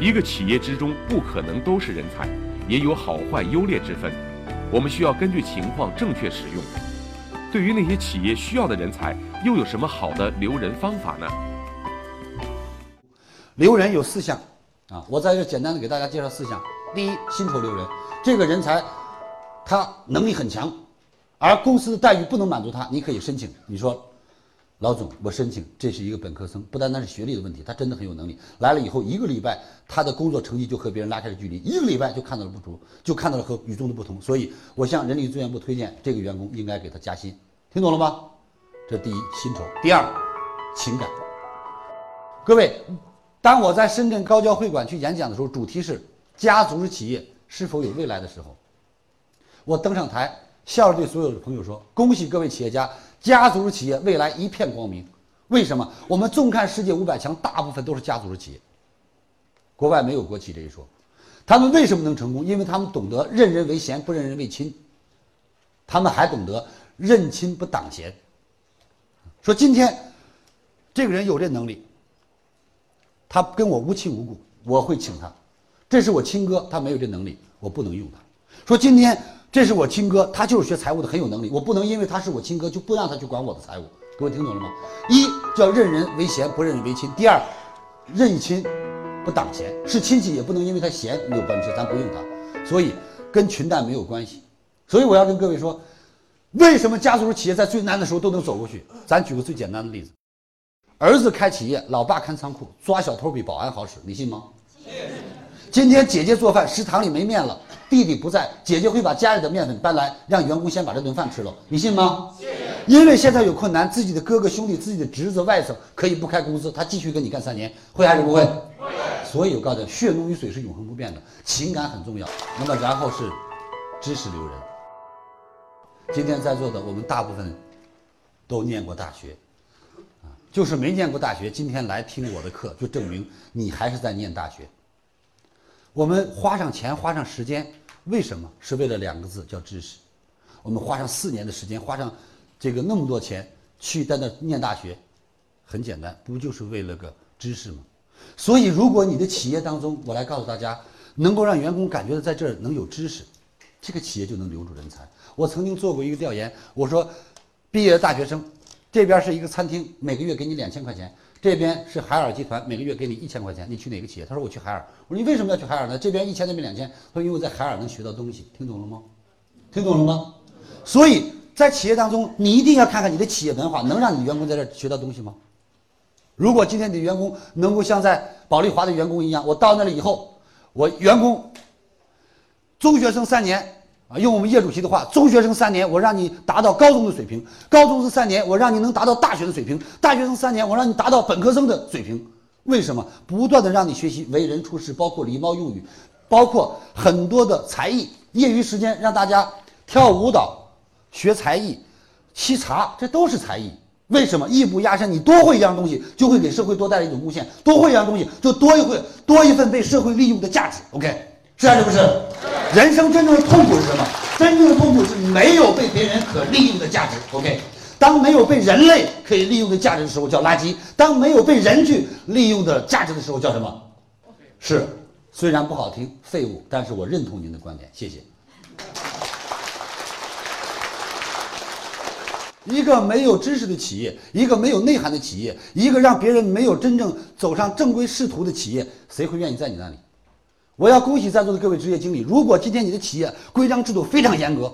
一个企业之中不可能都是人才，也有好坏优劣之分。我们需要根据情况正确使用。对于那些企业需要的人才，又有什么好的留人方法呢？留人有四项，啊，我在这简单的给大家介绍四项。第一，薪酬留人，这个人才他能力很强，而公司的待遇不能满足他，你可以申请。你说，老总，我申请，这是一个本科生，不单单是学历的问题，他真的很有能力。来了以后一个礼拜，他的工作成绩就和别人拉开了距离，一个礼拜就看到了不足，就看到了和与众的不同。所以我向人力资源部推荐，这个员工应该给他加薪。听懂了吗？这第一，薪酬；第二，情感。各位。当我在深圳高交会馆去演讲的时候，主题是“家族式企业是否有未来”的时候，我登上台，笑着对所有的朋友说：“恭喜各位企业家，家族式企业未来一片光明。”为什么？我们纵看世界五百强，大部分都是家族式企业，国外没有国企这一说。他们为什么能成功？因为他们懂得任人唯贤，不任人唯亲。他们还懂得认亲不挡贤。说今天这个人有这能力。他跟我无亲无故，我会请他。这是我亲哥，他没有这能力，我不能用他。说今天这是我亲哥，他就是学财务的，很有能力，我不能因为他是我亲哥就不让他去管我的财务。各位听懂了吗？一叫任人唯贤，不任人唯亲；第二，任亲不挡贤，是亲戚也不能因为他贤没有本事，咱不用他。所以跟群带没有关系。所以我要跟各位说，为什么家族企业在最难的时候都能走过去？咱举个最简单的例子。儿子开企业，老爸看仓库，抓小偷比保安好使，你信吗？信。今天姐姐做饭，食堂里没面了，弟弟不在，姐姐会把家里的面粉搬来，让员工先把这顿饭吃了，你信吗？信。因为现在有困难，自己的哥哥兄弟、自己的侄子外甥可以不开工资，他继续跟你干三年，会还是不会？会。所以我告诉你，血浓于水是永恒不变的，情感很重要。那么然后是知识留人。今天在座的我们大部分都念过大学。啊就是没念过大学，今天来听我的课，就证明你还是在念大学。我们花上钱，花上时间，为什么？是为了两个字，叫知识。我们花上四年的时间，花上这个那么多钱去在那念大学，很简单，不就是为了个知识吗？所以，如果你的企业当中，我来告诉大家，能够让员工感觉到在这儿能有知识，这个企业就能留住人才。我曾经做过一个调研，我说，毕业的大学生。这边是一个餐厅，每个月给你两千块钱；这边是海尔集团，每个月给你一千块钱。你去哪个企业？他说我去海尔。我说你为什么要去海尔呢？这边一千，那边两千。他说因为我在海尔能学到东西。听懂了吗？听懂了吗？所以在企业当中，你一定要看看你的企业文化能让你员工在这学到东西吗？如果今天你的员工能够像在保利华的员工一样，我到那里以后，我员工中学生三年。用我们叶主席的话，中学生三年，我让你达到高中的水平；高中生三年，我让你能达到大学的水平；大学生三年，我让你达到本科生的水平。为什么？不断的让你学习为人处事，包括礼貌用语，包括很多的才艺。业余时间让大家跳舞蹈、学才艺、沏茶，这都是才艺。为什么？艺不压身，你多会一样东西，就会给社会多带来一种贡献；多会一样东西，就多一会多一份被社会利用的价值。OK。是还是不是？人生真正的痛苦是什么？真正的痛苦是没有被别人可利用的价值。OK，当没有被人类可以利用的价值的时候叫垃圾；当没有被人去利用的价值的时候叫什么？是，虽然不好听，废物，但是我认同您的观点。谢谢。一个没有知识的企业，一个没有内涵的企业，一个让别人没有真正走上正规仕途的企业，谁会愿意在你那里？我要恭喜在座的各位职业经理。如果今天你的企业规章制度非常严格，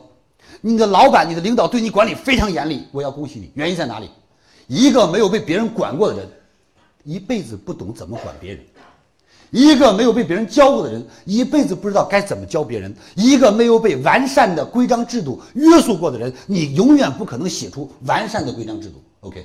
你的老板、你的领导对你管理非常严厉，我要恭喜你。原因在哪里？一个没有被别人管过的人，一辈子不懂怎么管别人；一个没有被别人教过的人，一辈子不知道该怎么教别人；一个没有被完善的规章制度约束过的人，你永远不可能写出完善的规章制度。OK。